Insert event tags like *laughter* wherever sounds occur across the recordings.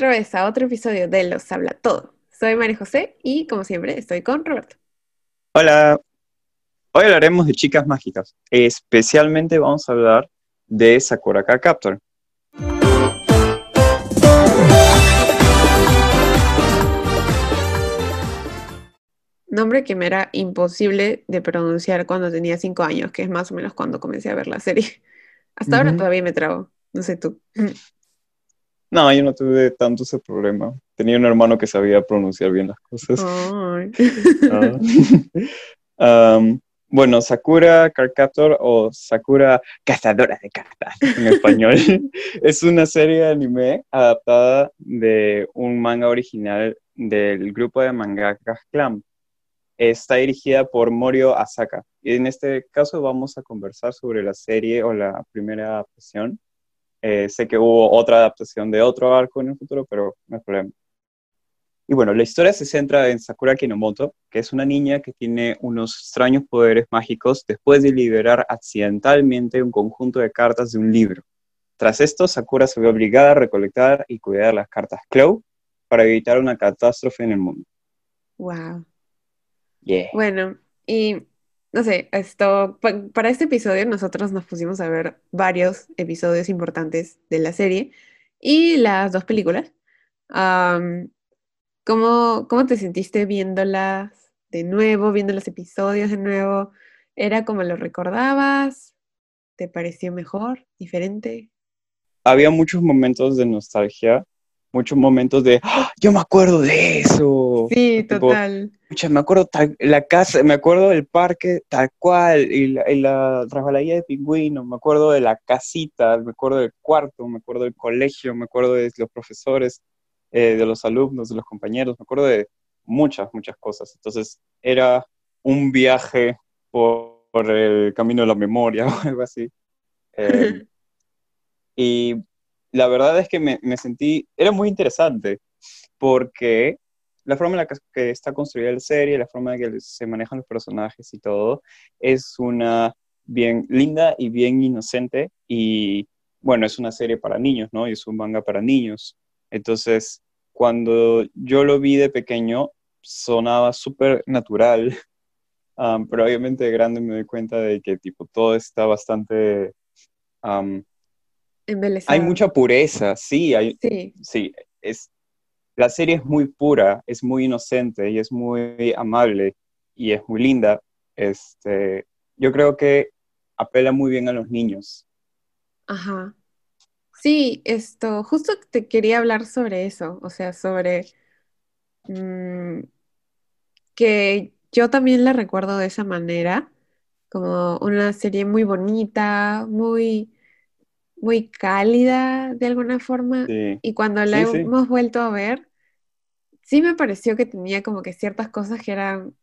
otra vez a otro episodio de Los Habla Todo. Soy María José y como siempre estoy con Roberto. Hola. Hoy hablaremos de chicas mágicas. Especialmente vamos a hablar de Sakura Card Captor. Nombre que me era imposible de pronunciar cuando tenía cinco años, que es más o menos cuando comencé a ver la serie. Hasta ahora todavía me trago. No sé tú. No, yo no tuve tanto ese problema. Tenía un hermano que sabía pronunciar bien las cosas. Ay. *laughs* Ah. *laughs* Um, bueno, Sakura Card Captor o Sakura Cazadora de Cartas en español *laughs* es una serie de anime adaptada de un manga original del grupo de mangakas Clamp. Está dirigida por Morio Asaka. Y en este caso vamos a conversar sobre la serie o la primera adaptación. Eh, sé que hubo otra adaptación de otro arco en el futuro, pero no hay problema. Y bueno, la historia se centra en Sakura Kinomoto, que es una niña que tiene unos extraños poderes mágicos después de liberar accidentalmente un conjunto de cartas de un libro. Tras esto, Sakura se ve obligada a recolectar y cuidar las cartas Clow para evitar una catástrofe en el mundo. Wow. Yeah. Bueno, y no sé, esto, pa- para este episodio nosotros nos pusimos a ver varios episodios importantes de la serie y las dos películas. ¿cómo, cómo te sentiste viéndolas de nuevo, viendo los episodios de nuevo? ¿Era como lo recordabas? ¿Te pareció mejor, diferente? Había muchos momentos de nostalgia, muchos momentos de, "Ah, yo me acuerdo de eso. Sí, Tipo, total. Me acuerdo tal- la casa, me acuerdo del parque tal cual, y la, y la resbaladilla de pingüino, me acuerdo de la casita, me acuerdo del cuarto, me acuerdo del colegio, me acuerdo de los profesores, eh, de los alumnos, de los compañeros, me acuerdo de muchas, muchas cosas. Entonces era un viaje por, por el camino de la memoria *laughs* o algo así. *laughs* Eh, y la verdad es que me, sentí, era muy interesante, porque la forma en la que, que está construida la serie, la forma en la que se manejan los personajes y todo, es una bien linda y bien inocente y bueno, es una serie para niños, ¿no? Y es un manga para niños. Entonces, cuando yo lo vi de pequeño, sonaba súper natural, *laughs* um, pero obviamente de grande me doy cuenta de que tipo todo está bastante... um, hay mucha pureza, sí, hay, Sí, sí, es, la serie es muy pura, es muy inocente y es muy amable y es muy linda. Este, yo creo que apela muy bien a los niños. ajá. Sí, esto, justo te quería hablar sobre eso, o sea, sobre mm, que yo también la recuerdo de esa manera, como una serie muy bonita, muy, muy cálida de alguna forma, Sí, y cuando la sí, sí. hemos vuelto a ver, sí me pareció que tenía como que ciertas cosas que eran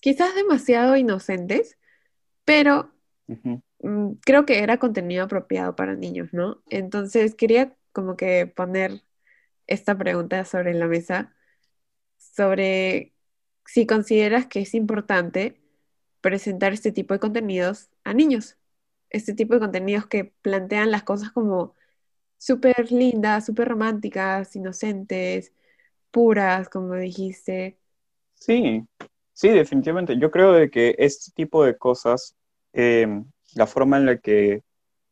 quizás demasiado inocentes, pero mm, creo que era contenido apropiado para niños, ¿no? Entonces quería como que poner esta pregunta sobre la mesa, sobre si consideras que es importante presentar este tipo de contenidos a niños, este tipo de contenidos que plantean las cosas como súper lindas, súper románticas, inocentes, puras, como dijiste. Sí, sí, definitivamente. Yo creo de que este tipo de cosas, eh, la forma en la que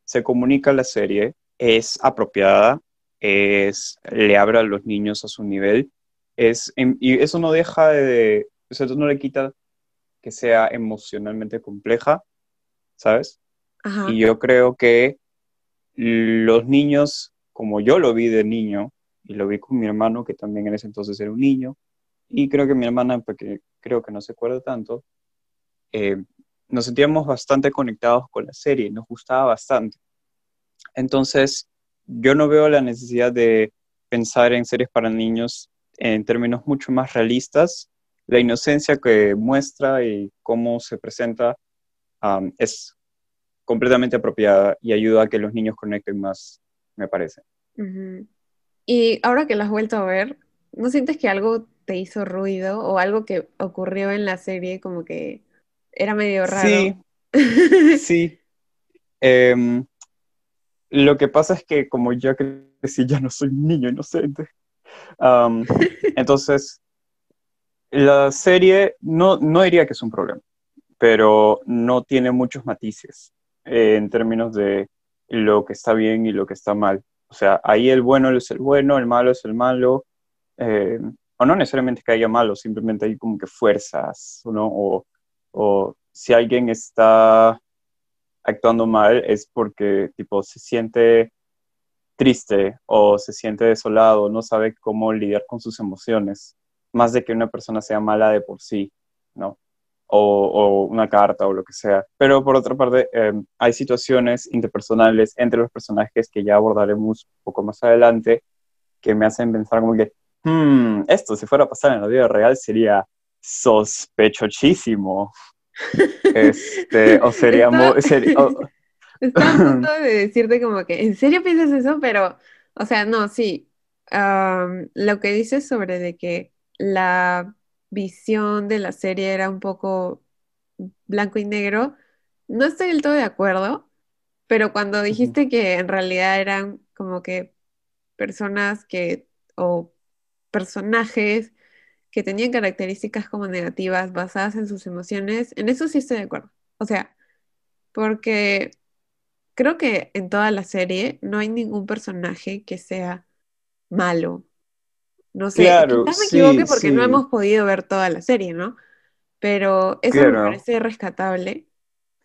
se comunica la serie es apropiada, es, le abre a los niños a su nivel, es, em- y eso no deja de, eso no le quita que sea emocionalmente compleja, ¿sabes? Ajá, Y yo creo que los niños, como yo lo vi de niño, y lo vi con mi hermano, que también en ese entonces era un niño, y creo que mi hermana, porque creo que no se acuerda tanto, eh, nos sentíamos bastante conectados con la serie, nos gustaba bastante. Entonces, yo no veo la necesidad de pensar en series para niños en términos mucho más realistas. La inocencia que muestra y cómo se presenta um, es completamente apropiada y ayuda a que los niños conecten más, me parece. Y ahora que lo has vuelto a ver, ¿no sientes que algo te hizo ruido o algo que ocurrió en la serie como que era medio Sí, raro? *laughs* sí. Em, lo que pasa es que como ya crecí, ya no soy un niño inocente. Um, *laughs* entonces, la serie no, no diría que es un problema, pero no tiene muchos matices eh, en términos de lo que está bien y lo que está mal. O sea, ahí el bueno es el bueno, el malo es el malo, eh, o no necesariamente que haya malo, simplemente hay como que fuerzas, ¿no? O, o si alguien está actuando mal es porque, tipo, se siente triste o se siente desolado, no sabe cómo lidiar con sus emociones, más de que una persona sea mala de por sí, ¿no? O, una carta o lo que sea. Pero por otra parte, em, hay situaciones interpersonales entre los personajes que ya abordaremos un poco más adelante que me hacen pensar como que, hmm, esto si fuera a pasar en la vida real sería sospechosísimo. *laughs* Este, o sería muy... *laughs* Estaba a punto *laughs* de decirte como que, ¿en serio piensas eso? Pero, o sea, no, sí. lo que dices sobre de que la visión de la serie era un poco blanco y negro, no estoy del todo de acuerdo, pero cuando dijiste que en realidad eran como que personas que, o personajes que tenían características como negativas basadas en sus emociones, en eso sí estoy de acuerdo. O sea, porque creo que en toda la serie no hay ningún personaje que sea malo. No sé, claro, quizás me equivoque porque no hemos podido ver toda la serie, ¿no? Pero eso me parece rescatable,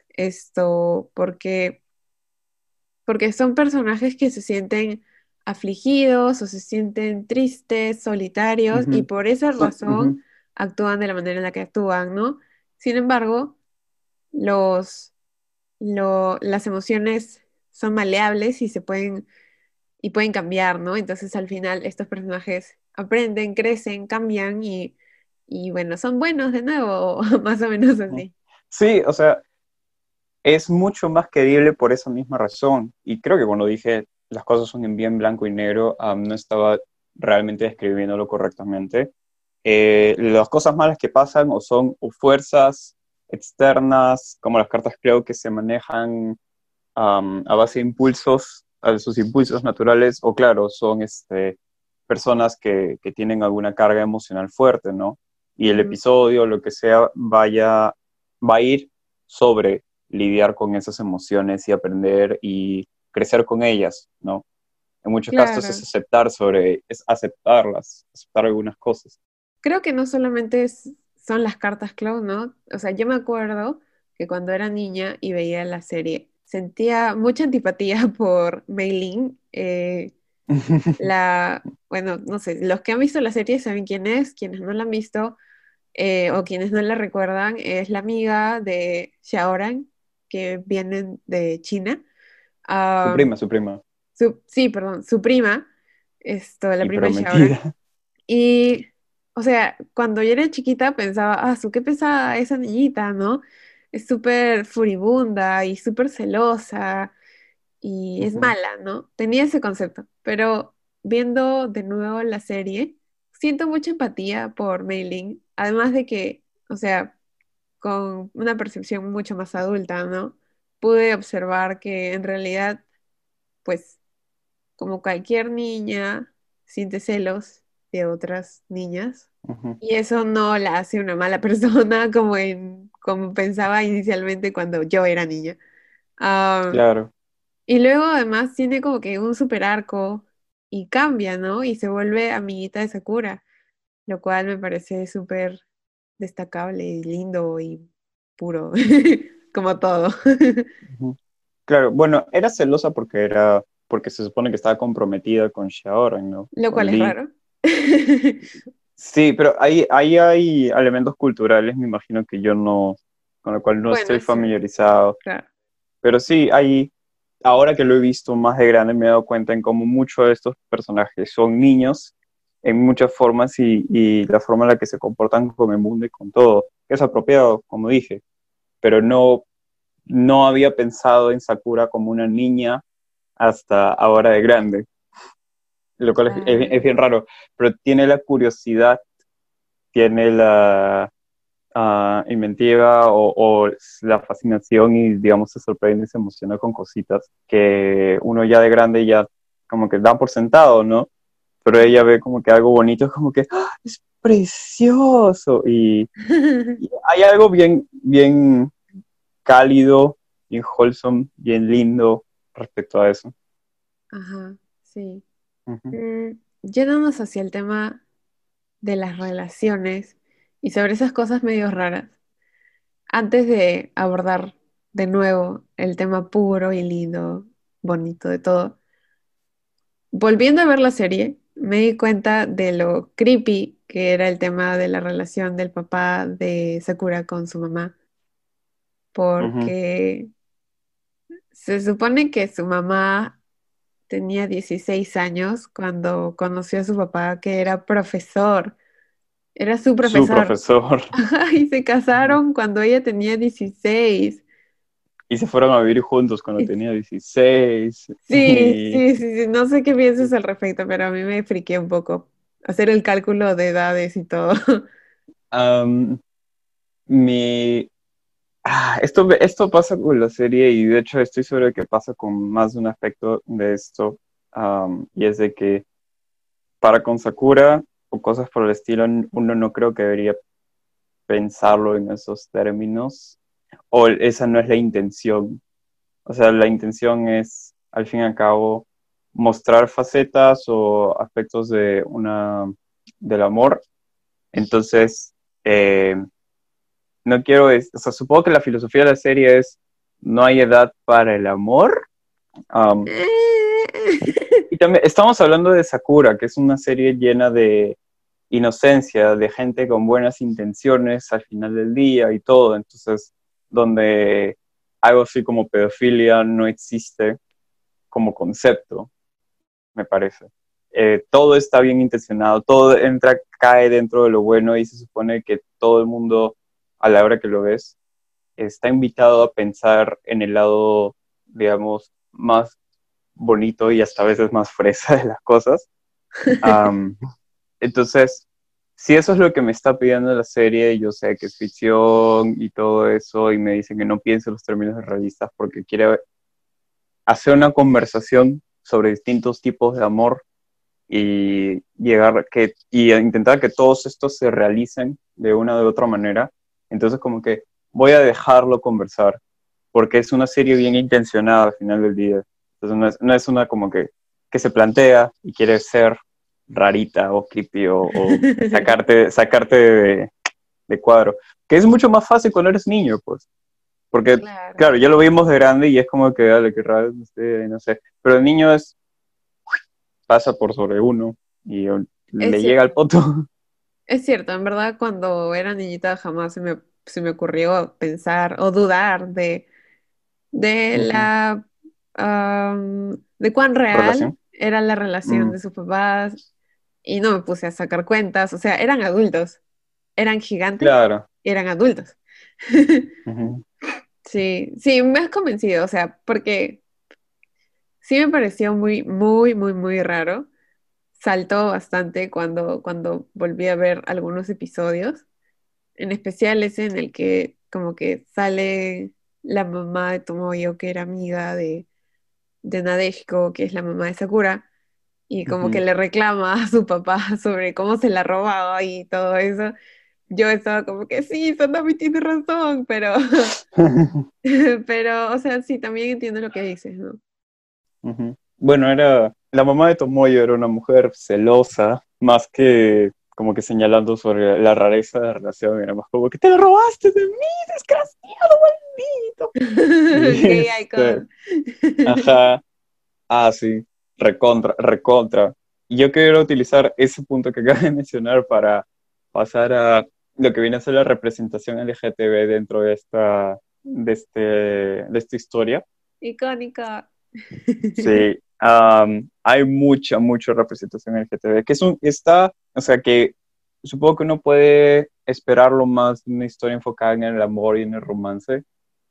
esto, porque, porque son personajes que se sienten afligidos o se sienten tristes, solitarios, y por esa razón actúan de la manera en la que actúan, ¿no? Sin embargo, los, las emociones son maleables y se pueden, y pueden cambiar, ¿no? Entonces al final estos personajes aprenden, crecen, cambian y, y bueno, son buenos de nuevo, *laughs* más o menos así. Sí, o sea, es mucho más querible por esa misma razón. Y creo que cuando dije las cosas son en bien blanco y negro, no estaba realmente describiéndolo correctamente. Eh, las cosas malas que pasan o son fuerzas externas, como las cartas creo que se manejan a base de impulsos, a sus impulsos naturales, o claro, son este, personas que, que tienen alguna carga emocional fuerte, ¿no? Y el episodio, lo que sea, vaya, va a ir sobre lidiar con esas emociones y aprender y crecer con ellas, ¿no? En muchos casos es aceptar sobre, es aceptarlas, aceptar algunas cosas. Creo que no solamente son las cartas Cloud, ¿no? O sea, yo me acuerdo que cuando era niña y veía la serie, sentía mucha antipatía *laughs* por Mei eh, *laughs* la, bueno, no sé, los que han visto la serie saben quién es, quienes no la han visto eh, o quienes no la recuerdan, es la amiga de Xiaoran, que vienen de China su prima, su prima. sí, perdón, su prima, esto, la prima de Y, o sea, cuando yo era chiquita pensaba, ah, su qué pesada esa niñita, ¿no? Es súper furibunda y súper celosa y es mala, ¿no? Tenía ese concepto, pero viendo de nuevo la serie, siento mucha empatía por Mei además de que, o sea, con una percepción mucho más adulta, ¿no? pude observar que en realidad, pues, como cualquier niña, siente celos de otras niñas. Y eso no la hace una mala *laughs* persona como, en, como pensaba inicialmente cuando yo era niña. claro. Y luego además tiene como que un super arco y cambia, ¿no? Y se vuelve amiguita de Sakura, lo cual me parece súper destacable y lindo y puro. *laughs* como todo. *laughs* Claro, bueno, era celosa porque era, porque se supone que estaba comprometida con Shaoran, ¿no? Lo cual es raro. Sí, pero ahí, ahí hay elementos culturales, me imagino que yo no, con lo cual no estoy familiarizado. Claro. Pero sí, ahí, ahora que lo he visto más de grande, me he dado cuenta en cómo muchos de estos personajes son niños en muchas formas y, y la forma en la que se comportan con el mundo y con todo. Es apropiado, como dije pero no, no había pensado en Sakura como una niña hasta ahora de grande, lo cual es, bien raro, pero tiene la curiosidad, tiene la uh, inventiva o, la fascinación y digamos se sorprende y se emociona con cositas que uno ya de grande ya como que da por sentado, ¿no? pero ella ve como que algo bonito, es como que ¡Ah! es precioso y, y *laughs* hay algo bien, bien cálido, bien wholesome, bien lindo respecto a eso. Ajá, sí. Mm, yéndonos hacia el tema de las relaciones y sobre esas cosas medio raras, antes de abordar de nuevo el tema puro y lindo, bonito de todo, volviendo a ver la serie, me di cuenta de lo creepy que era el tema de la relación del papá de Sakura con su mamá, porque se supone que su mamá tenía 16 años cuando conoció a su papá, que era profesor, era su Su profesor. profesor. *laughs* Ajá, Y se casaron cuando ella tenía 16. Y se fueron a vivir juntos cuando tenía 16. Sí, Y sí, sí, sí, no sé qué piensas al respecto, pero a mí me friqué un poco hacer el cálculo de edades y todo. am, mi, ah, esto, esto pasa con la serie y de hecho estoy seguro que pasa con más de un aspecto de esto. y es de que para con Sakura o cosas por el estilo, uno no creo que debería pensarlo en esos términos. O esa no es la intención. O sea, la intención es, al fin y al cabo, mostrar facetas o aspectos de una, del amor. Entonces, eh, no quiero, es- o sea, supongo que la filosofía de la serie es, no hay edad para el amor. Um, y también estamos hablando de Sakura, que es una serie llena de inocencia, de gente con buenas intenciones al final del día y todo. Entonces, donde algo así como pedofilia no existe como concepto, me parece. Eh, todo está bien intencionado, todo entra, cae dentro de lo bueno y se supone que todo el mundo, a la hora que lo ves, está invitado a pensar en el lado, digamos, más bonito y hasta a veces más fresa de las cosas. *laughs* Um, entonces, si eso es lo que me está pidiendo la serie, yo sé que es ficción y todo eso, y me dicen que no piense los términos realistas porque quiere hacer una conversación sobre distintos tipos de amor y llegar que y intentar que todos estos se realicen de una u otra manera. Entonces como que voy a dejarlo conversar porque es una serie bien intencionada al final del día. Entonces no es, no es una como que, que se plantea y quiere ser rarita o creepy o, o *laughs* sacarte, sacarte de, de cuadro. Que es mucho más fácil cuando eres niño, pues. Porque, Claro, claro, ya lo vimos de grande y es como que, dale, qué raro, no sé, no sé. Pero el niño es, pasa por sobre uno y le llega al poto. Es cierto, en verdad cuando era niñita jamás se me, se me ocurrió pensar o dudar de, de la de cuán real Relación. era la relación Mm, de sus papás y no me puse a sacar cuentas, o sea, eran adultos, eran gigantes claro. y eran adultos. *laughs* Sí, sí, me has convencido, o sea, porque sí me pareció muy, muy, muy, muy raro. Saltó bastante cuando, cuando volví a ver algunos episodios. En especial ese en el que como que sale la mamá de Tomoyo, que era amiga de, de Nadeshiko, que es la mamá de Sakura, y como que Ujú. le reclama a su papá *laughs* sobre cómo se la robaba y todo eso. Yo estaba como que sí, Sanami tiene razón, pero, *laughs* *laughs* pero, o sea, sí, también entiendo lo que dices, ¿no? Ujú. Bueno, era, la mamá de Tomoyo era una mujer celosa, más que como que señalando sobre la rareza de la relación, era más como que te lo robaste de mí, desgraciado, maldito. Gay este, icon. ajá, ah, sí, recontra, recontra. Y yo quiero utilizar ese punto que *laughs* acabas de mencionar para pasar a lo que viene a ser la representación LGTB dentro de esta, de este, de esta historia. Icónica. Sí, am, hay mucha, mucha representación LGTB, que es un, está, o sea, que supongo que uno puede esperarlo más de una historia enfocada en el amor y en el romance,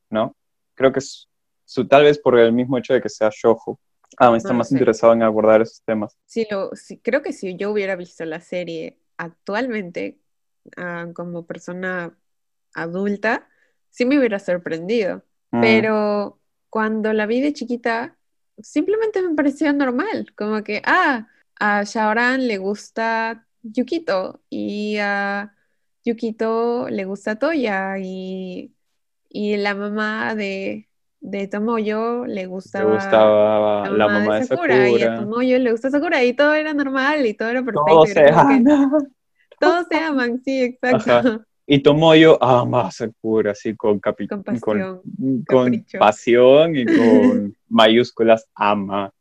¿no? Creo que es, su, tal vez por el mismo hecho de que sea shoujo, ah, No está más sé. interesado en abordar esos temas. Sí, lo, sí, creo que si yo hubiera visto la serie actualmente, ah, como persona adulta, sí me hubiera sorprendido. Mm, Pero cuando la vi de chiquita, simplemente me pareció normal, como que, ah, a Shaoran le gusta Yukito y a Yukito le gusta Toya y, y la mamá de, de Tomoyo le Le gustaba gustaba la mamá mamá de de Sakura y a. Tomoyo le gusta Sakura y todo era normal y todo era perfecto Todos se aman. *laughs* todos se aman, sí, Ajá. exacto, Y Tomoyo ama a Sakura, así con, capi- con pasión, con pasión y con *laughs* mayúsculas ama.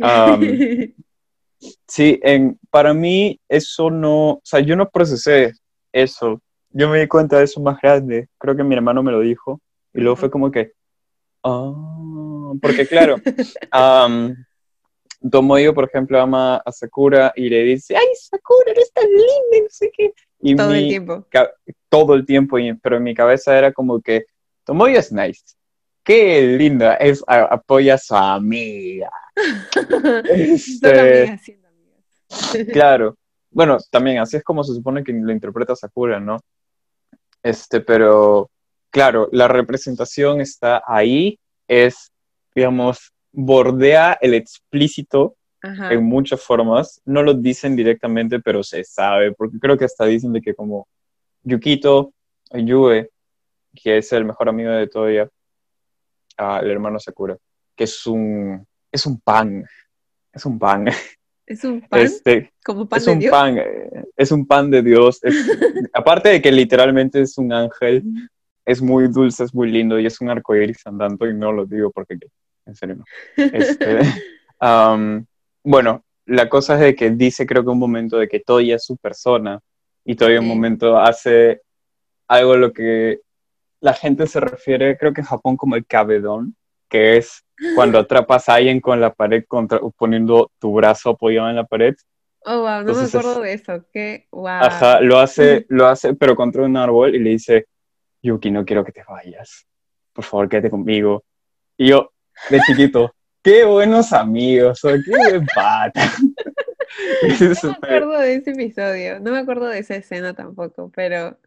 Am, *laughs* sí, en, para mí eso no, o sea, yo no procesé eso. Yo me di cuenta de eso más grande. Creo que mi hermano me lo dijo. Y luego fue como que, ah, porque claro, am, Tomoyo, por ejemplo, ama a Sakura y le dice, ay, Sakura, eres tan linda, y no sé qué. Y Todo el tiempo. todo el tiempo, y- pero en mi cabeza era como que Tomoyo es nice. Qué linda, es, a- apoya a su amiga. *laughs* Este, amigas. *laughs* claro. Bueno, también así es como se supone que lo interpreta Sakura, ¿no? Este, pero claro, la representación está ahí, es, digamos, bordea el explícito Ajá. en muchas formas. No lo dicen directamente, pero se sabe, porque creo que hasta dicen de que como Yukito, Yue, que es el mejor amigo de Toya, ah, el hermano Sakura, que es un, es un pan, es un pan, Es un pan, este, como pan es de un Dios. pan, eh, es un pan de Dios, es- *laughs* aparte de que literalmente es un ángel, es muy dulce, es muy lindo y es un arcoíris andando y no lo digo porque, en serio no. Este, *laughs* bueno, la cosa es de que dice creo que un momento de que Toya es su persona y Toya un momento hace algo a lo que la gente se refiere, creo que en Japón como el cabedón, que es cuando *laughs* atrapas a alguien con la pared contra, poniendo tu brazo apoyado en la pared. Oh, wow, no me Entonces acuerdo es- de eso. Qué wow. Ajá, lo hace, lo hace, pero contra un árbol y le dice, Yuki, no quiero que te vayas. Por favor, quédate conmigo. Y yo, de chiquito, *laughs* qué buenos amigos, qué buen pata. *laughs* No me acuerdo de ese episodio, no me acuerdo de esa escena tampoco, pero,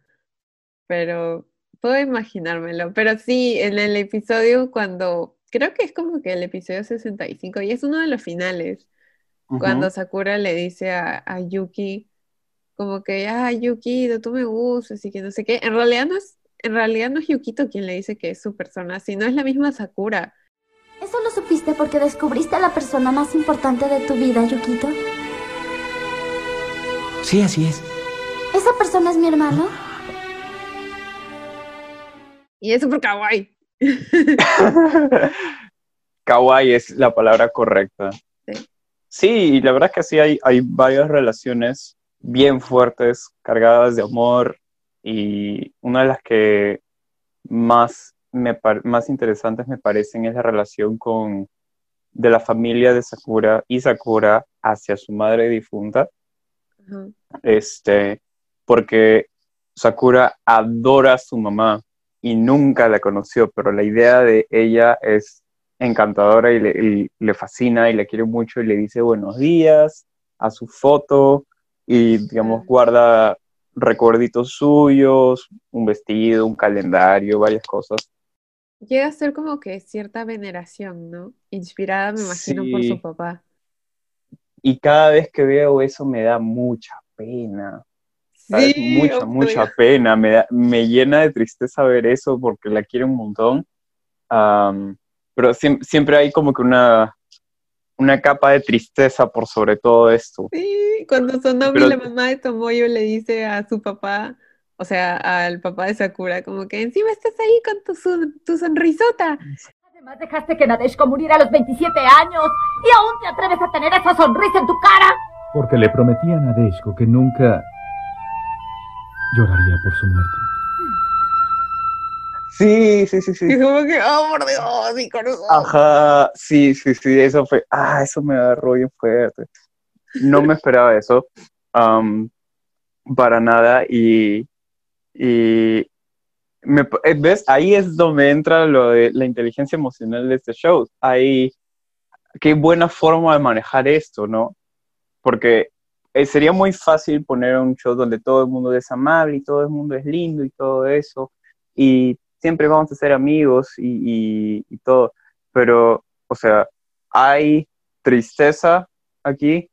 pero puedo imaginármelo. Pero sí, en el episodio cuando, creo que es como que el episodio 65 y es uno de los finales, cuando. Sakura le dice a, a Yuki como que, ah, Yukito, tú me gustas y que no sé qué. En realidad no es, en realidad no es Yukito quien le dice que es su persona, sino es la misma Sakura. ¿Eso lo supiste porque descubriste a la persona más importante de tu vida, Yukito? Sí, así es. ¿Esa persona es mi hermano? Y es súper kawaii. *laughs* Kawaii es la palabra correcta. Sí. Sí, y la verdad es que sí hay, hay varias relaciones bien fuertes, cargadas de amor, y una de las que más, me más interesantes me parecen es la relación con, de la familia de Sakura y Sakura hacia su madre difunta, este, porque Sakura adora a su mamá y nunca la conoció, pero la idea de ella es encantadora y le, y le fascina y le quiere mucho y le dice buenos días a su foto y, digamos, guarda recuerditos suyos, un vestido, un calendario, varias cosas. Llega a ser como que cierta veneración, ¿no? Inspirada, me imagino, por su papá. Y cada vez que veo eso me da mucha pena. ¿sabes? Sí, mucha, mucha pena. Me, da- me llena de tristeza ver eso porque la quiero un montón. Pero siem- siempre hay como que una, una capa de tristeza por sobre todo esto. Sí, cuando Sonomi, Pero- la mamá de Tomoyo, le dice a su papá, o sea, al papá de Sakura, como que encima estás ahí con tu, son- tu sonrisota. Además dejaste que Nadeshko muriera a los 27 años y aún te atreves a tener esa sonrisa en tu cara. Porque le prometí a Nadeshko que nunca lloraría por su muerte. Sí, sí, sí, sí. Y como que, oh, por Dios, mi corazón. Ajá, sí, sí, sí, eso fue, ah, eso me agarró bien fuerte. No me esperaba eso, am, para nada, y, eh, ¿ves? Ahí es donde entra lo de la inteligencia emocional de este show. Ahí, qué buena forma de manejar esto, ¿no? Porque eh, sería muy fácil poner un show donde todo el mundo es amable y todo el mundo es lindo y todo eso, y siempre vamos a ser amigos y- y todo, pero, o sea, hay tristeza aquí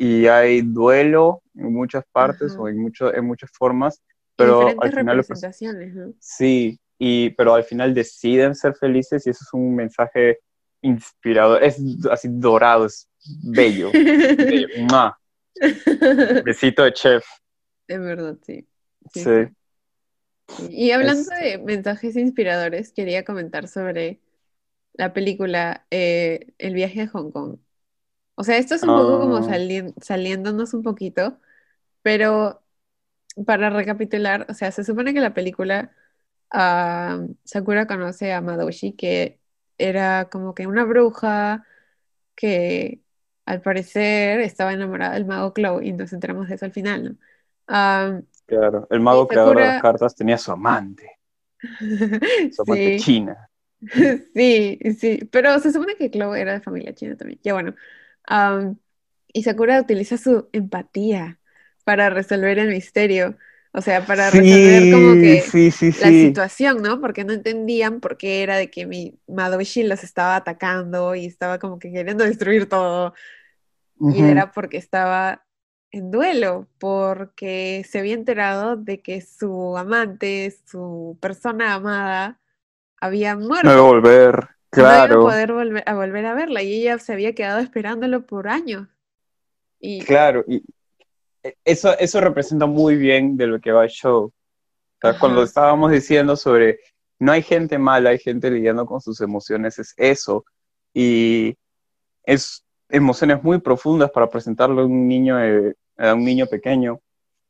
y hay duelo en muchas partes Ajá. o en, mucho, en muchas formas, pero al final representaciones, ¿no? sí, y, pero al final deciden ser felices y eso es un mensaje inspirador, es así dorado, es bello. bello. *laughs* Besito de chef. En verdad, sí. Sí. Y hablando de mensajes inspiradores, quería comentar sobre la película eh, El viaje a Hong Kong. O sea, esto es un poco como Ah. sali- saliéndonos un poquito, pero para recapitular, o sea, se supone que la película ah, Sakura conoce a Madoshi, que era como que una bruja que al parecer estaba enamorada del mago Clow y nos enteramos de eso al final, ¿no? Ah, Claro, el mago Y creador de las Sakura- cartas tenía su amante, *laughs* su amante sí. china. *laughs* Sí, sí, pero se supone que Chloe era de familia china también. Ya bueno. Am, y Sakura utiliza su empatía para resolver el misterio. O sea, para resolver como que sí, sí, la situación, ¿no? Porque no entendían por qué era de que mi Madoshi los estaba atacando y estaba como que queriendo destruir todo. Y era porque estaba en duelo, porque se había enterado de que su amante, su persona amada, había muerto. No iba a volver, No iba a claro, poder volver a volver a verla y ella se había quedado esperándolo por años. Y claro. Y eso, eso representa muy bien de lo que va el show. O sea, cuando estábamos diciendo sobre no hay gente mala, hay gente lidiando con sus emociones, es eso. Y es emociones muy profundas para presentarle a un niño, eh, a un niño pequeño.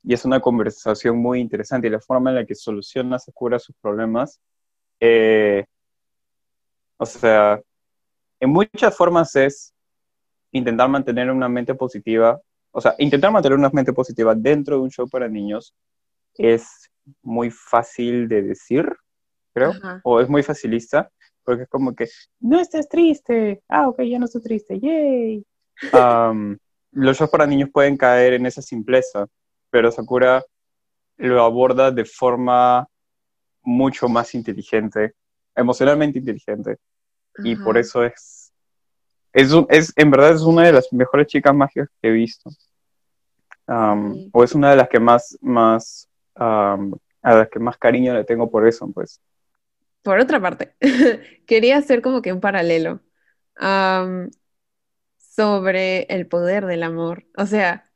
Y es una conversación muy interesante. Y la forma en la que soluciona Sakura sus problemas, eh, o sea, en muchas formas es intentar mantener una mente positiva. O sea, intentar mantener una mente positiva dentro de un show para niños es muy fácil de decir, creo, Ajá. o es muy facilista, porque es como que, no estás triste, ah, ok, ya no estoy triste, yay. *laughs* Los shows para niños pueden caer en esa simpleza, pero Sakura lo aborda de forma mucho más inteligente, emocionalmente inteligente, y por eso es, es, es, en verdad es una de las mejores chicas mágicas que he visto. Sí. O es una de las que más, más, am, a las que más cariño le tengo por eso, pues. Por otra parte, *laughs* quería hacer como que un paralelo am, sobre el poder del amor. O sea,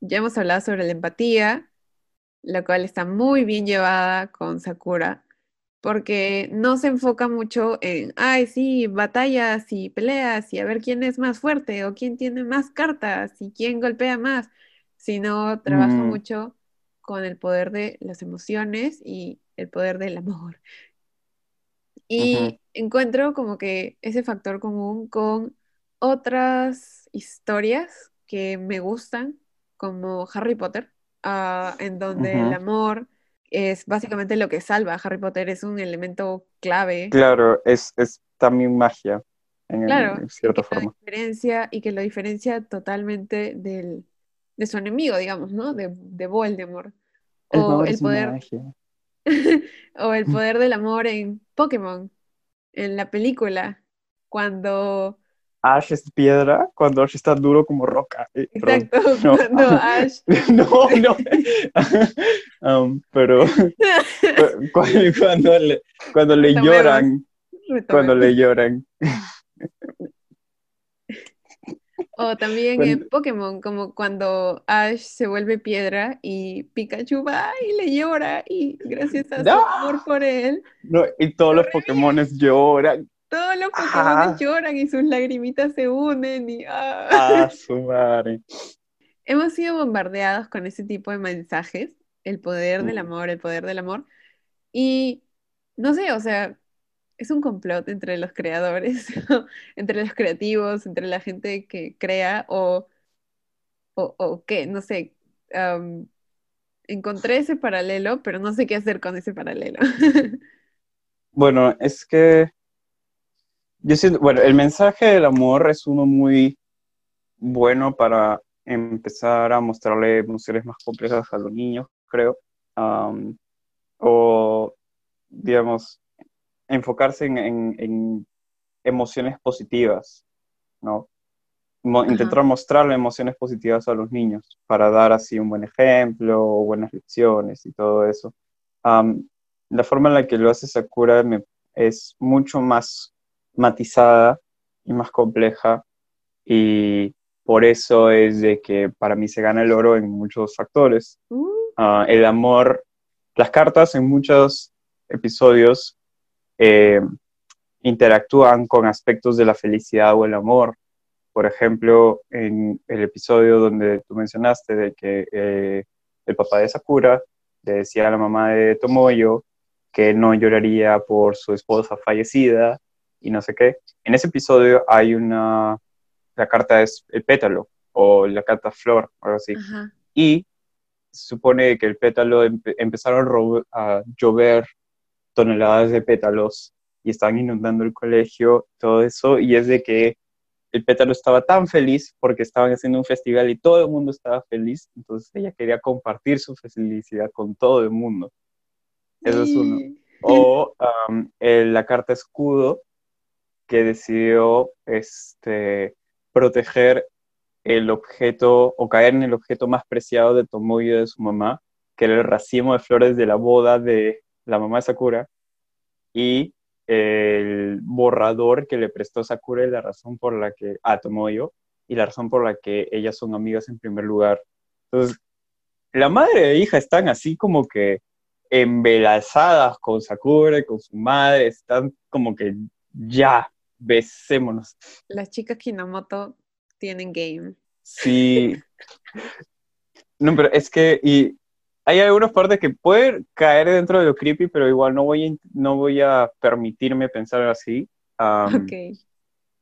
ya hemos hablado sobre la empatía, la cual está muy bien llevada con Sakura, porque no se enfoca mucho en, ay, sí, batallas y peleas y a ver quién es más fuerte o quién tiene más cartas y quién golpea más, sino trabaja Mm. mucho con el poder de las emociones y el poder del amor. Y encuentro como que ese factor común con otras historias que me gustan, como Harry Potter, ah, en donde el amor es básicamente lo que salva a Harry Potter, es un elemento clave, Claro, es, es también magia, en, claro, en y cierta lo forma. diferencia, y que lo diferencia totalmente del, de su enemigo, digamos, ¿no? De, de Voldemort. El *laughs* O el poder, o el poder del amor en Pokémon, en la película, cuando Ash es piedra cuando Ash está duro como roca. Eh. Exacto, *laughs* No. *laughs* cuando Ash. *laughs* No, no. Um, pero cu- cu- cuando le, cuando le Retomemos. lloran, cuando le lloran. O también Cuando- en Pokémon, como cuando Ash se vuelve piedra y Pikachu va y le llora, y gracias a su ¡No! amor por él, No, y todos los Pokémones lloran. Todos los Pokémon lloran y sus lagrimitas se unen. Y, ah. Ah, *laughs* su madre. Hemos sido bombardeados con ese tipo de mensajes, el poder del Mm. amor, el poder del amor. Y no sé, o sea, es un complot entre los creadores, *laughs* entre los creativos, entre la gente que crea o, o, o qué, no sé. encontré ese paralelo, pero no sé qué hacer con ese paralelo. *laughs* Bueno, es que yo siento, bueno, el mensaje del amor es uno muy bueno para empezar a mostrarle emociones más complejas a los niños, creo. O, digamos, enfocarse en, en- en emociones positivas, ¿no? mo- Ajá. intentar mostrarle emociones positivas a los niños para dar así un buen ejemplo, buenas lecciones y todo eso. Am, la forma en la que lo hace Sakura me- es mucho más matizada y más compleja y por eso es de que para mí se gana el oro en muchos factores. Uh, Ah, el amor, las cartas en muchos episodios eh, interactúan con aspectos de la felicidad o el amor. Por ejemplo, en el episodio donde tú mencionaste de que eh, el papá de Sakura le decía a la mamá de Tomoyo que no lloraría por su esposa fallecida y no sé qué. En ese episodio hay una, la carta es el pétalo o la carta flor, algo así ajá. y se supone que el pétalo empe- empezaron a, llover toneladas de pétalos y estaban inundando el colegio, todo eso, y es de que el pétalo estaba tan feliz porque estaban haciendo un festival y todo el mundo estaba feliz, entonces ella quería compartir su felicidad con todo el mundo. Eso es uno. O um, el- la carta escudo que decidió este, proteger el objeto o caer en el objeto más preciado de Tomoyo de su mamá, que era el racimo de flores de la boda de la mamá de Sakura, y el borrador que le prestó Sakura y la razón por la que, a Tomoyo, y la razón por la que ellas son amigas en primer lugar. Entonces, la madre e hija están así como que embelazadas con Sakura y con su madre, están como que ya, besémonos. Las chicas Kinomoto tienen game. Sí. No, pero es que y hay algunas partes que pueden caer dentro de lo creepy, pero igual no voy a, no voy a permitirme pensar así.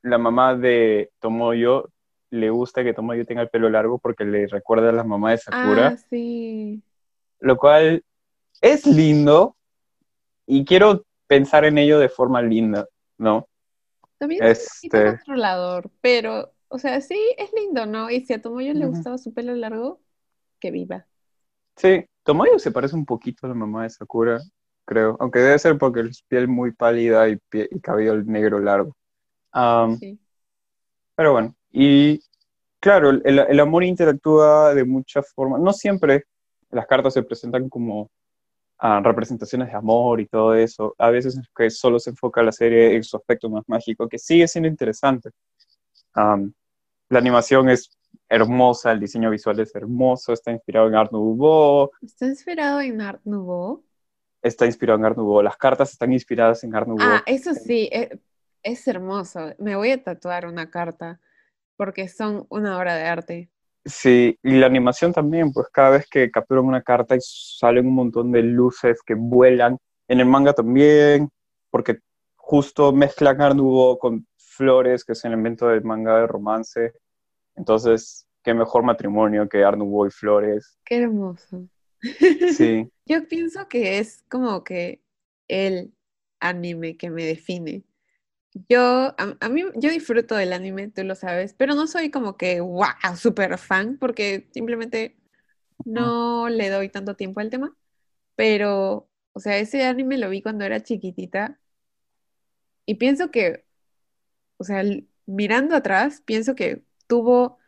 La mamá de Tomoyo le gusta que Tomoyo tenga el pelo largo porque le recuerda a la mamá de Sakura, Ah, sí. lo cual es lindo y quiero pensar en ello de forma linda, ¿no? También es un poquito Este, controlador, pero, o sea, sí, es lindo, ¿no? Y si a Tomoyo le gustaba su pelo largo, que viva. Sí, Tomoyo se parece un poquito a la mamá de Sakura, creo, aunque debe ser porque es piel muy pálida y, pie- y cabello negro largo. Sí. pero bueno, y claro, el, el amor interactúa de muchas formas, no siempre las cartas se presentan como representaciones de amor y todo eso, a veces es que solo se enfoca la serie en su aspecto más mágico, que sigue siendo interesante. La animación es hermosa, el diseño visual es hermoso, está inspirado en Art Nouveau, ¿Está inspirado en Art Nouveau? está inspirado en Art Nouveau. Las cartas están inspiradas en Art Nouveau. Ah, eso sí, e- es, hermoso. Me voy a tatuar una carta porque son una obra de arte. Sí, y la animación también, pues cada vez que capturan una carta y salen un montón de luces que vuelan. En el manga también, porque justo mezclan Nouveau con flores, que es el elemento del manga de romance. Entonces, qué mejor matrimonio que Nouveau y flores. Qué hermoso. Sí, *laughs* Yo pienso que es como que el anime que me define. Yo, a, a mí, yo disfruto del anime, tú lo sabes, pero no soy como que, wow, super fan, porque simplemente no le doy tanto tiempo al tema. Pero, o sea, ese anime lo vi cuando era chiquitita y pienso que, o sea, mirando atrás, pienso que tuvo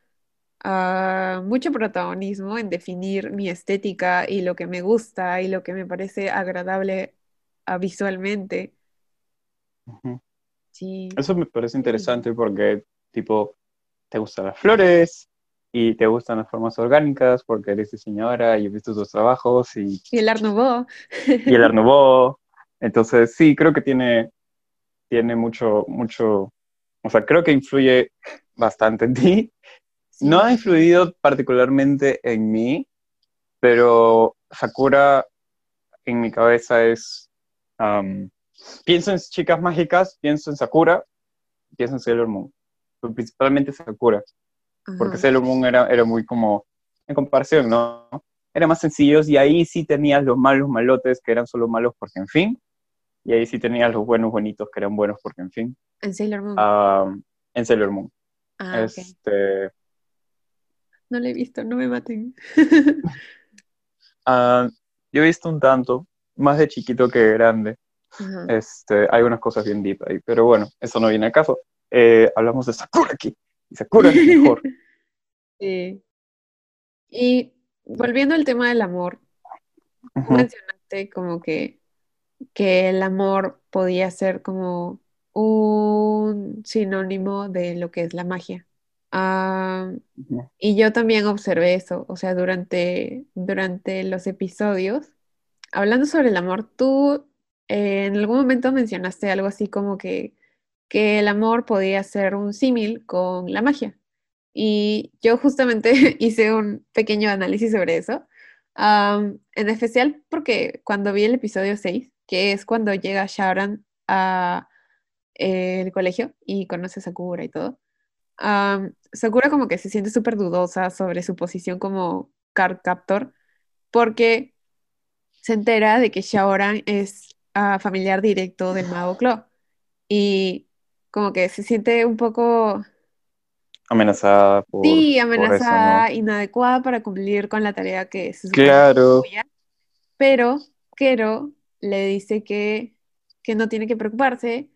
ah, mucho protagonismo en definir mi estética y lo que me gusta y lo que me parece agradable ah, visualmente. Sí, Eso me parece interesante porque, tipo, te gustan las flores y te gustan las formas orgánicas porque eres diseñadora y he visto tus trabajos y, y el Art Nouveau. *laughs* y el Art Nouveau. Entonces, sí, creo que tiene, tiene mucho, mucho, o sea, creo que influye bastante en ti. No ha influido particularmente en mí, pero Sakura en mi cabeza es, pienso en chicas mágicas, pienso en Sakura, pienso en Sailor Moon, pero principalmente Sakura, porque. Sailor Moon era, era muy como, en comparación, ¿no? Eran más sencillos y ahí sí tenías los malos malotes que eran solo malos porque en fin, y ahí sí tenías los buenos bonitos que eran buenos porque en fin, En Sailor Moon. am, en Sailor Moon. Ah. Este, No lo he visto, no me maten. *laughs* ah, yo he visto un tanto, más de chiquito que de grande. Este, hay unas cosas bien deep ahí, pero bueno, eso no viene al caso. Eh, hablamos de Sakura aquí. Y Sakura es mejor. *laughs* Sí. Y volviendo al tema del amor, mencionaste como que, que el amor podía ser como un sinónimo de lo que es la magia. Y yo también observé eso, o sea, durante, durante los episodios, hablando sobre el amor, tú eh, en algún momento mencionaste algo así como que, que el amor podía ser un símil con la magia. Y yo justamente *laughs* hice un pequeño análisis sobre eso, en especial porque cuando vi el episodio 6, que es cuando llega Shaoran a eh, el colegio y conoce a Sakura y todo, Sakura como que se siente súper dudosa sobre su posición como card captor porque se entera de que Shaoran es ah, familiar directo del mago Clo y como que se siente un poco Amenazada por, Sí, por eso, ¿no? amenazada, inadecuada para cumplir con la tarea que se supone que Claro. suya, pero Kero le dice que, que no tiene que preocuparse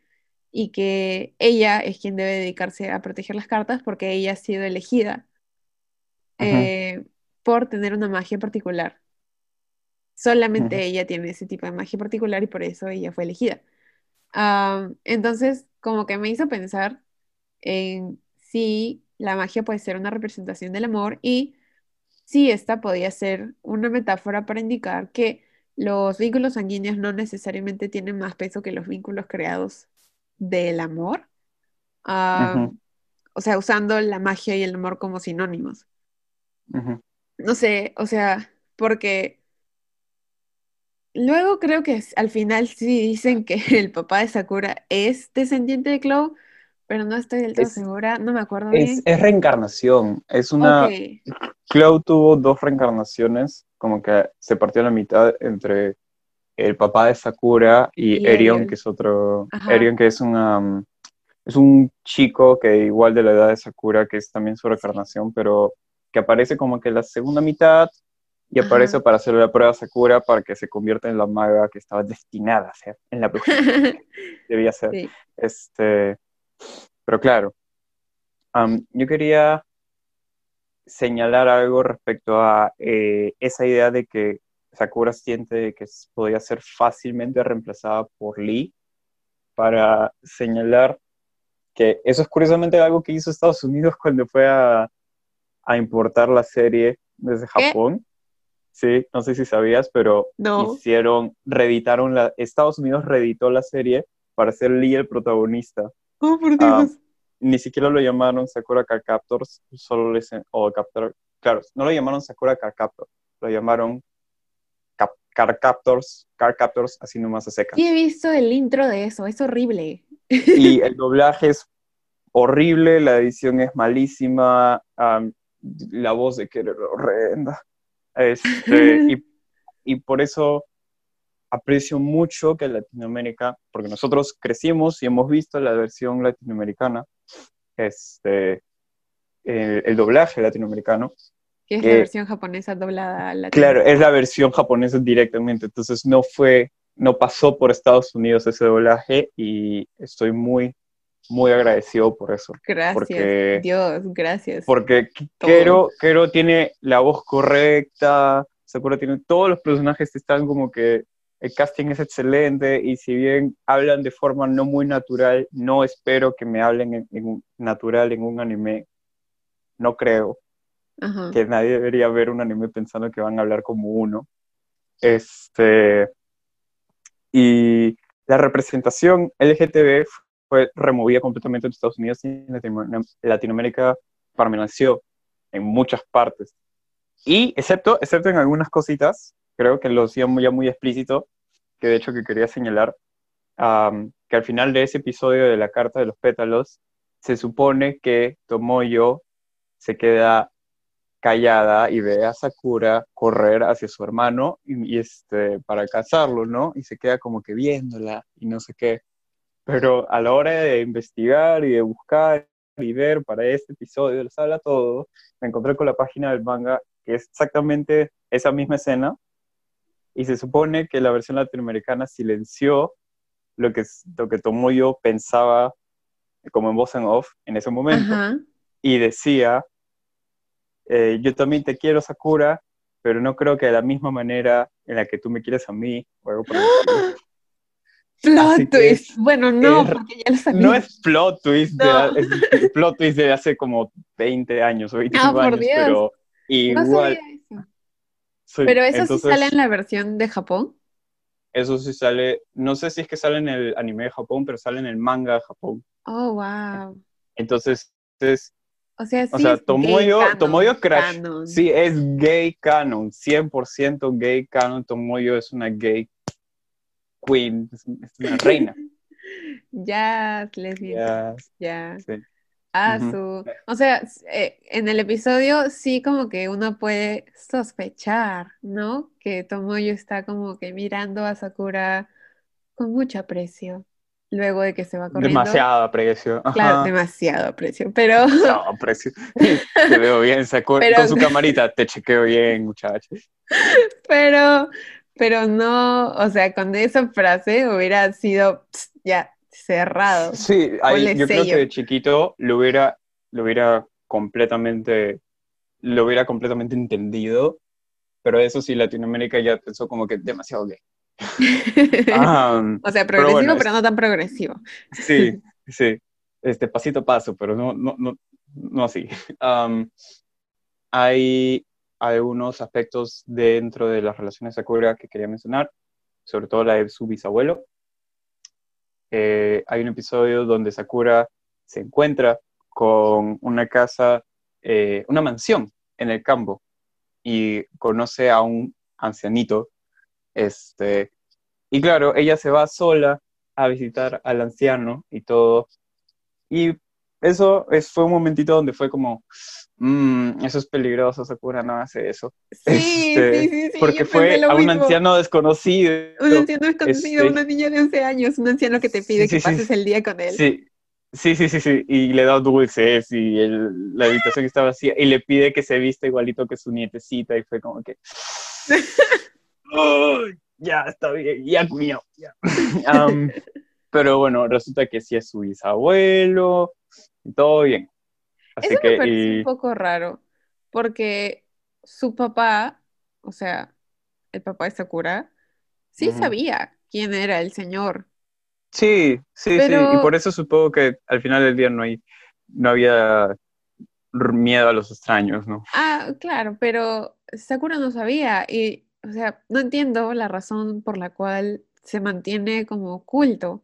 y que ella es quien debe dedicarse a proteger las cartas porque ella ha sido elegida eh, por tener una magia particular. Solamente ella tiene ese tipo de magia particular y por eso ella fue elegida. Ah, entonces, como que me hizo pensar en si la magia puede ser una representación del amor y si esta podía ser una metáfora para indicar que los vínculos sanguíneos no necesariamente tienen más peso que los vínculos creados del amor. Ah, o sea, usando la magia y el amor como sinónimos. No sé, o sea, porque luego creo que al final sí dicen que *laughs* el papá de Sakura es descendiente de Clow, pero no estoy del todo Es, segura, no me acuerdo es, bien. es reencarnación. Es una. Cloud tuvo dos reencarnaciones, como que se partió a la mitad entre el papá de Sakura y y Erion, que es otro. Ajá, Erion, que es una. mm, Es un chico que igual de la edad de Sakura, que es también su reencarnación, pero que aparece como que la segunda mitad y aparece ajá. para hacerle la prueba a Sakura para que se convierta en la maga que estaba destinada a ser en la próxima serie. *laughs* Debía ser. Sí, Este, pero claro, am, yo quería señalar algo respecto a eh, esa idea de que Sakura siente que podía ser fácilmente reemplazada por Lee para señalar que eso es curiosamente algo que hizo Estados Unidos *laughs* cuando fue a, a importar la serie desde ¿qué? Japón. Sí, no sé si sabías, pero No. hicieron, reeditaron la, Estados Unidos reeditó la serie para hacer Lee el protagonista. Oh, por Ah, Dios. ni siquiera lo llamaron Sakura Captors, solo les, o Captor, claro, no lo llamaron Sakura Captor, lo llamaron Cap, Card Captors, Card Captors, así nomás a secas. Sí he visto el intro de eso, es horrible. Y *laughs* el doblaje es horrible, la edición es malísima, am, la voz de Kero era horrenda. Este, *laughs* y, y por eso aprecio mucho que Latinoamérica, porque nosotros crecimos y hemos visto la versión latinoamericana, este, el, el doblaje latinoamericano, Que es la que versión japonesa doblada al claro, es la versión japonesa directamente, entonces no fue, no pasó por Estados Unidos ese doblaje y estoy muy, muy agradecido por eso, Gracias, porque Dios, gracias. porque. Kero, Kero tiene la voz correcta, Sakura tiene todos los personajes están como que el casting es excelente y si bien hablan de forma no muy natural, no espero que me hablen en, en un- natural en un anime. No creo Ajá. que nadie debería ver un anime pensando que van a hablar como uno. Este, y la representación LGTB removida completamente en Estados Unidos y Latinoamérica permaneció en muchas partes. Y excepto, excepto en algunas cositas, creo que lo hacían ya muy explícito, que de hecho que quería señalar, que al final de ese episodio de la Carta de los Pétalos, se supone que Tomoyo se queda callada y ve a Sakura correr hacia su hermano y, y, este, para cazarlo, ¿no? Y se queda como que viéndola y no sé qué. Pero a la hora de investigar y de buscar y ver para este episodio, les habla todo, me encontré con la página del manga que es exactamente esa misma escena y se supone que la versión latinoamericana silenció lo que, lo que Tomoyo pensaba como en voz en off en ese momento Ajá. y decía, eh, yo también te quiero, Sakura, pero no creo que de la misma manera en la que tú me quieres a mí, o algo por. *gasps* *gasps* Plot twist. es- Bueno, no, es- porque ya lo sabía. No es plot twist, de, No. es plot twist de hace como 20 años o 25 Ah, por años, Dios. pero No igual. sabía eso. Pero eso entonces, sí sale en la versión de Japón. Eso sí sale, no sé si es que sale en el anime de Japón, pero sale en el manga de Japón. Oh, wow. Entonces, es, O sea, sí o sea, es gay Tomoyo, canon, Tomoyo Crash, canon. sí, es gay canon, 100% gay canon. Tomoyo es una gay queen, es, es una reina. *laughs* Ya, lesbiana. Ya, sí. Ah, su. O sea, eh, en el episodio sí como que uno puede sospechar, ¿no? Que Tomoyo está como que mirando a Sakura con mucho aprecio. Luego de que se va corriendo. Demasiado aprecio. Claro, demasiado aprecio. Pero, *laughs* Demasiado aprecio. Te veo bien, Sakura, *laughs* Pero- con su camarita, te chequeo bien, muchachos. pero, pero no, o sea, con esa frase hubiera sido pss, ya cerrado. Sí, ahí, yo creo que de chiquito lo hubiera, lo hubiera completamente, lo hubiera completamente entendido, pero eso sí, Latinoamérica ya pensó como que demasiado gay. *laughs* Ah, O sea, pero progresivo, bueno, pero no tan progresivo. sí, *laughs* sí, este pasito a paso, pero no, no, no, no así. Am, *laughs* hay algunos aspectos dentro de las relaciones Sakura que quería mencionar, sobre todo la de su bisabuelo. Eh, hay un episodio donde Sakura se encuentra con una casa, eh, una mansión en el campo y conoce a un ancianito. Este, y claro, ella se va sola a visitar al anciano y todo. Y eso es, fue un momentito donde fue como, "Mm, eso es peligroso, Sakura, no hace eso. Sí, Este, sí, sí, sí. Porque fue a un mismo. anciano desconocido. Un anciano desconocido, Este- una niña de 11 años, un anciano que te pide Sí, que sí, sí. pases el día con él. Sí, sí, sí, sí, sí. Y le da dulces y el- la habitación está vacía y le pide que se vista igualito que su nietecita y fue como que... *laughs* "Ay, ya, está bien, ya, cuñado, ya. *laughs* Pero bueno, resulta que sí es su bisabuelo todo bien. Así Eso que... me parece y- un poco raro, porque su papá, o sea, el papá de Sakura, sí sabía quién era el señor. Sí, sí, sí, y por eso supongo que al final del día no hay, no había miedo a los extraños, ¿no? Ah, claro, pero Sakura no sabía y, o sea, no entiendo la razón por la cual se mantiene como oculto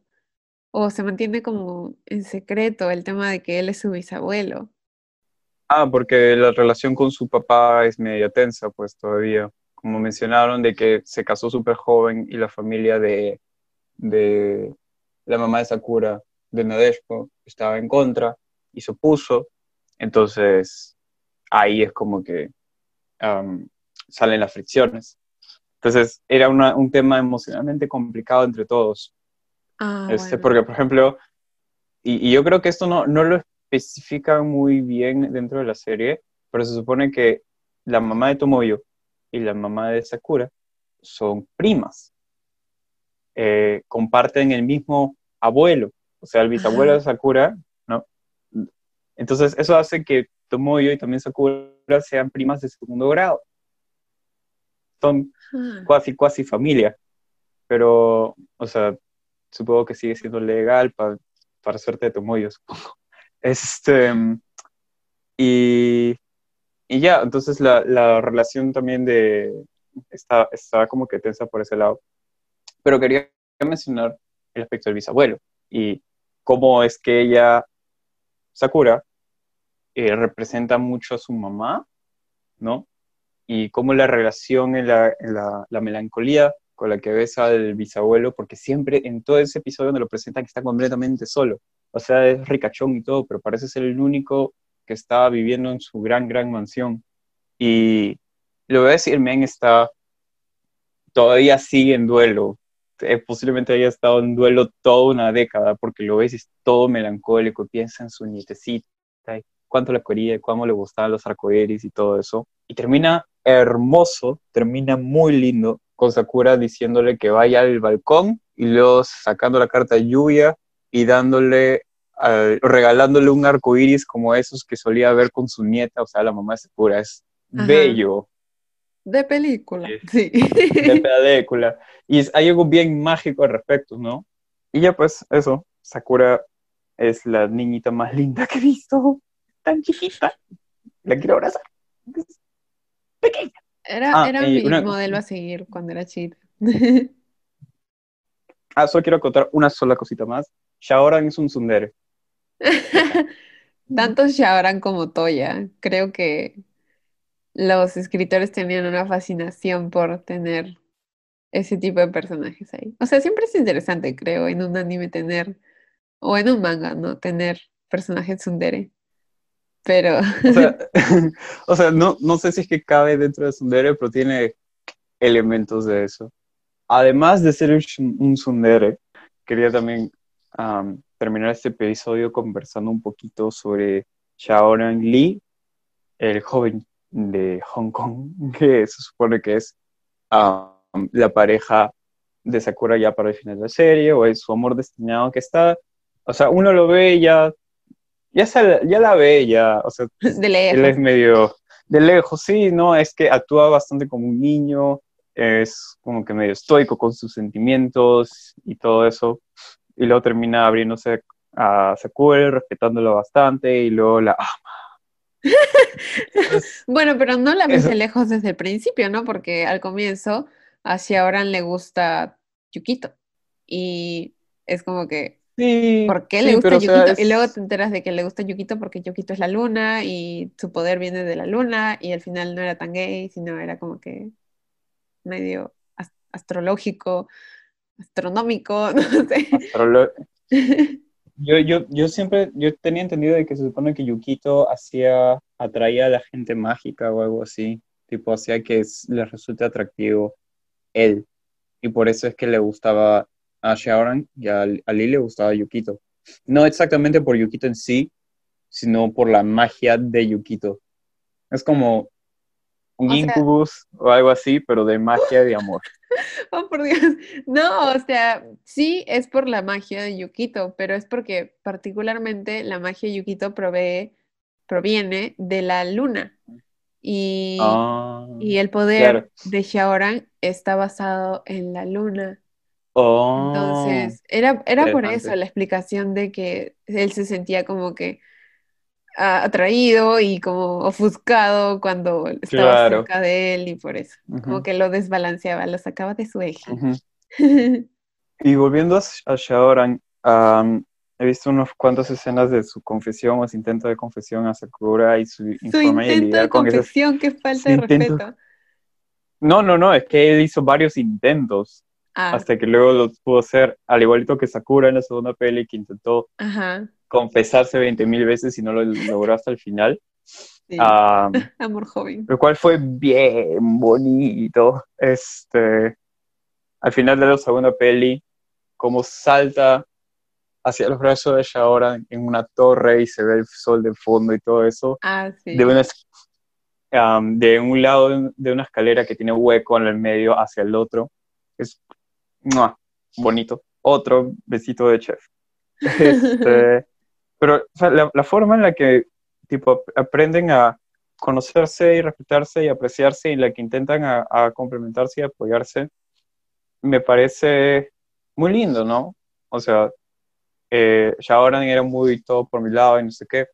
o se mantiene como en secreto el tema de que él es su bisabuelo. Ah, porque la relación con su papá es media tensa, pues todavía. Como mencionaron, de que se casó súper joven y la familia de, de la mamá de Sakura, de Nadeshko, estaba en contra y se opuso. Entonces, ahí es como que am, salen las fricciones. Entonces, era una- un tema emocionalmente complicado entre todos. Ah, Este, bueno. porque, por ejemplo, y, y yo creo que esto no, no lo especifican muy bien dentro de la serie, pero se supone que la mamá de Tomoyo y la mamá de Sakura son primas. Eh, comparten el mismo abuelo, o sea, el bisabuelo Ajá. de Sakura, ¿no? Entonces, eso hace que Tomoyo y también Sakura sean primas de segundo grado. Son Ah. cuasi, cuasi familia. Pero, o sea, supongo que sigue siendo legal pa- para suerte de Tomoyo, supongo. *laughs* Este, y, y ya, entonces la, la relación también de, está, está como que tensa por ese lado. Pero quería mencionar el aspecto del bisabuelo y cómo es que ella, Sakura, eh, representa mucho a su mamá, ¿no? y cómo la relación en la, en la, la melancolía con la que ves al bisabuelo, porque siempre en todo ese episodio donde lo presentan está completamente solo. O sea, es ricachón y todo, pero parece ser el único que está viviendo en su gran, gran mansión. Y lo voy a decir, men está todavía sigue en duelo. Eh, posiblemente haya estado en duelo toda una década, porque lo ves y es todo melancólico, piensa en su nietecita, y cuánto la quería, y cómo le gustaban los arcoíris y todo eso. Y termina hermoso, termina muy lindo, con Sakura diciéndole que vaya al balcón y luego sacando la carta de lluvia y dándole regalándole un arco iris como esos que solía ver con su nieta, o sea, la mamá de Sakura. Es Ajá. bello, De película, sí. de película. Y hay algo bien mágico al respecto, ¿no? Y ya pues, eso, Sakura es la niñita más linda que he visto, tan chiquita. La quiero abrazar. Es pequeña. Era, Ah, era mi una- modelo a seguir cuando era chica. *laughs* Ah, solo quiero contar una sola cosita más. Shaoran es un tsundere. *laughs* Tanto Shaoran como Toya. Creo que los escritores tenían una fascinación por tener ese tipo de personajes ahí. O sea, siempre es interesante, creo, en un anime tener, o en un manga, ¿no? Tener personajes tsundere. Pero, O sea, *laughs* *laughs* o sea, no, no sé si es que cabe dentro de tsundere, pero tiene elementos de eso. Además de ser un, tsundere, quería también am, terminar este episodio conversando un poquito sobre Shaoran Lee, el joven de Hong Kong, *laughs* que se supone que es la pareja de Sakura ya para el final de la serie, o es su amor destinado que está, o sea, uno lo ve ya, ya, se- ya la ve, ya, o sea, de él es lejos. medio de lejos, sí, no, es que actúa bastante como un niño, es como que medio estoico con sus sentimientos y todo eso, y luego termina abriéndose a Sakura, respetándolo bastante, y luego la ama. *laughs* Bueno, pero no la ves de lejos desde el principio, ¿no? Porque al comienzo a Shaoran le gusta Yukito. Y es como que, sí, ¿por qué sí, le gusta pero, o sea, Yukito? Y luego te enteras de que le gusta Yukito porque Yukito es la luna y su poder viene de la luna y al final no era tan gay, sino era como que medio as- astrológico, astronómico, *laughs* no sé. astrolo- *laughs* Yo, yo, yo siempre, yo tenía entendido de que se supone que Yukito hacía, atraía a la gente mágica o algo así, tipo hacía que es- les resulte atractivo él, y por eso es que le gustaba a Shaoran y a, a Lee le gustaba Yukito. No exactamente por Yukito en sí, sino por la magia de Yukito. Es como un O sea- incubus o algo así, pero de magia de amor. *laughs* Oh, por Dios. No, o sea, sí es por la magia de Yukito, pero es porque particularmente la magia de Yukito provee, proviene de la luna. Y, Ah, y el poder claro. de Shaoran está basado en la luna. Oh, Entonces, era, era por eso la explicación de que él se sentía como que atraído y como ofuscado cuando estaba Claro. cerca de él y por eso, como que lo desbalanceaba, lo sacaba de su eje. *laughs* Y volviendo a, a Shaoran, am, he visto unas cuantas escenas de su confesión o su intento de confesión a Sakura y su, Su intento de con esas... confesión, qué falta de intento- respeto. No, no, no, es que él hizo varios intentos Ah, hasta que luego lo pudo hacer, al igualito que Sakura en la segunda peli, que intentó ajá, confesarse 20 mil veces y no lo logró hasta el final. sí. Am, *laughs* Amor joven. lo cual fue bien bonito. Este, al final de la segunda peli, como salta hacia los brazos de Shaoran en una torre y se ve el sol de fondo y todo eso, Ah, sí. de, una am, de un lado de una escalera que tiene hueco en el medio hacia el otro. Es ¡mua! bonito. Otro besito de chef. Este, *laughs* pero o sea, la, la forma en la que tipo, ap- aprenden a conocerse y respetarse y apreciarse y en la que intentan a, a complementarse y apoyarse, me parece muy lindo, ¿no? O sea, eh, Shaoran era muy todo por mi lado y no sé qué,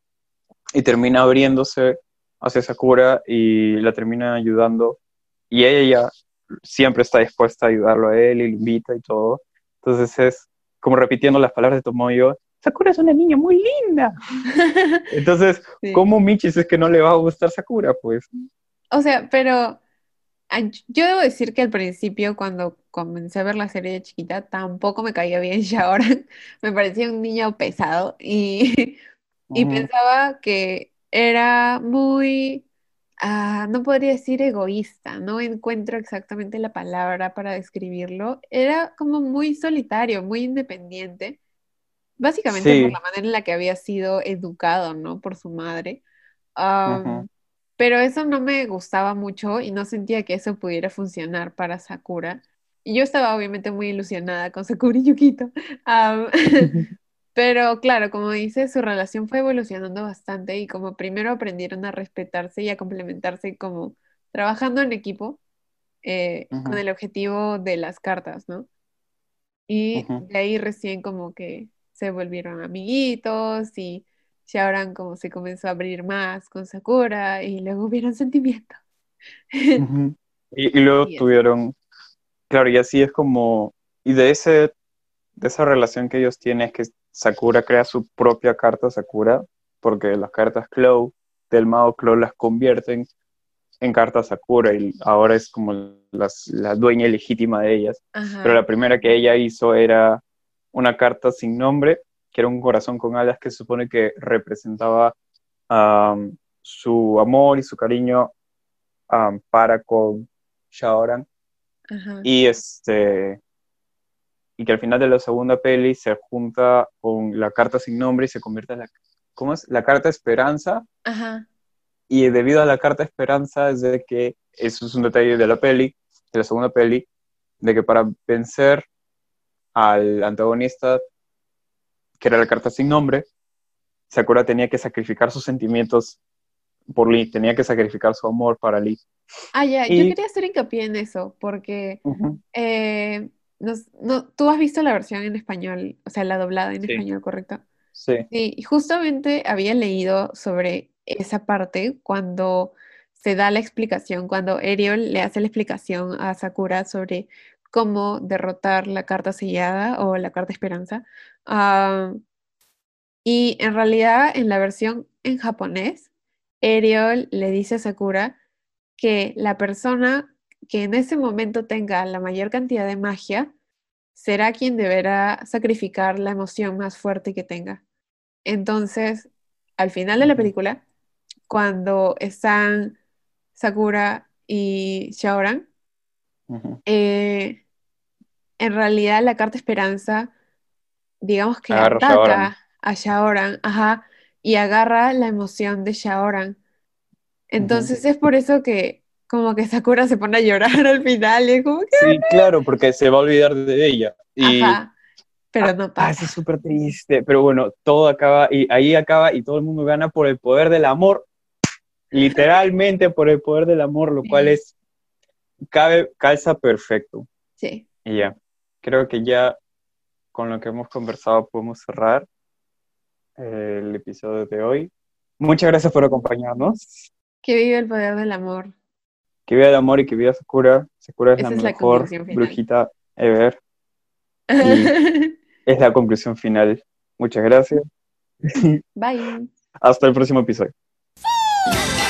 y termina abriéndose hacia Sakura y la termina ayudando, y ella ya siempre está dispuesta a ayudarlo a él y lo invita y todo. Entonces es como repitiendo las palabras de Tomoyo, Sakura es una niña muy linda. *laughs* Entonces, Sí. ¿cómo Michis es que no le va a gustar Sakura? Pues O sea, pero yo debo decir que al principio, cuando comencé a ver la serie de chiquita, tampoco me caía bien *laughs* Shaoran. Me parecía un niño pesado y, *laughs* y pensaba que era muy, ah, no podría decir egoísta, no encuentro exactamente la palabra para describirlo. Era como muy solitario, muy independiente, básicamente por la manera en la que había sido educado, ¿no? Por su madre. Pero eso no me gustaba mucho y no sentía que eso pudiera funcionar para Sakura. Y yo estaba obviamente muy ilusionada con Sakura y Yukito. *laughs* Pero claro, como dice, su relación fue evolucionando bastante y como primero aprendieron a respetarse y a complementarse como trabajando en equipo eh, con Ujú. el objetivo de las cartas, ¿no? Y Ujú. de ahí recién como que se volvieron amiguitos y Shaoran como se comenzó a abrir más con Sakura y luego hubieron *laughs* sentimientos. Ujú. Y, y luego Y tuvieron, claro, y así es como, y de ese, de esa relación que ellos tienen es que Sakura crea su propia carta Sakura, porque las cartas Clow del mago Clow las convierten en cartas Sakura y ahora es como las- la dueña legítima de ellas. Ajá. Pero la primera que ella hizo era una carta sin nombre, que era un corazón con alas que se supone que representaba su amor y su cariño para con Shaoran. Ajá. Y este y que al final de la segunda peli se junta con la carta sin nombre y se convierte en la ¿cómo es? La carta Esperanza. Ajá. Y debido a la carta Esperanza es de que eso es un detalle de la peli, de la segunda peli, de que para vencer al antagonista, que era la carta sin nombre, Sakura tenía que sacrificar sus sentimientos por Lee, tenía que sacrificar su amor para Lee. Ah, ya, yo Y- quería hacer hincapié en eso, porque Ujú. eh, nos- no, tú has visto la versión en español, o sea, la doblada en Sí. español, ¿correcto? Sí. Sí, y justamente había leído sobre esa parte cuando se da la explicación, cuando Eriol le hace la explicación a Sakura sobre cómo derrotar la carta sellada o la carta esperanza. Ah, y en realidad, en la versión en japonés, Eriol le dice a Sakura que la persona que en ese momento tenga la mayor cantidad de magia será quien deberá sacrificar la emoción más fuerte que tenga. Entonces, al final de la película, cuando están Sakura y Shaoran, eh, en realidad la carta esperanza, digamos que Agarra a ataca Shaoran. a Shaoran, ajá, y agarra la emoción de Shaoran. Entonces es por eso que como que Sakura se pone a llorar *laughs* al final y es como que, Sí, claro, porque se va a olvidar de ella. Y ajá, pero no ah, pasa. eso es súper triste. Pero bueno, todo acaba y ahí acaba y todo el mundo gana por el poder del amor. Literalmente por el poder del amor, lo cual es cabe, calza perfecto. Sí, Y ya, creo que ya con lo que hemos conversado podemos cerrar eh, el episodio de hoy. Muchas gracias por acompañarnos. que vive el poder del amor. Que viva el amor y que viva Sakura. Sakura es Esa la es la mejor final. brujita ever. *laughs* Es la conclusión final. Muchas gracias. Bye. *laughs* Hasta el próximo episodio. ¡Sí!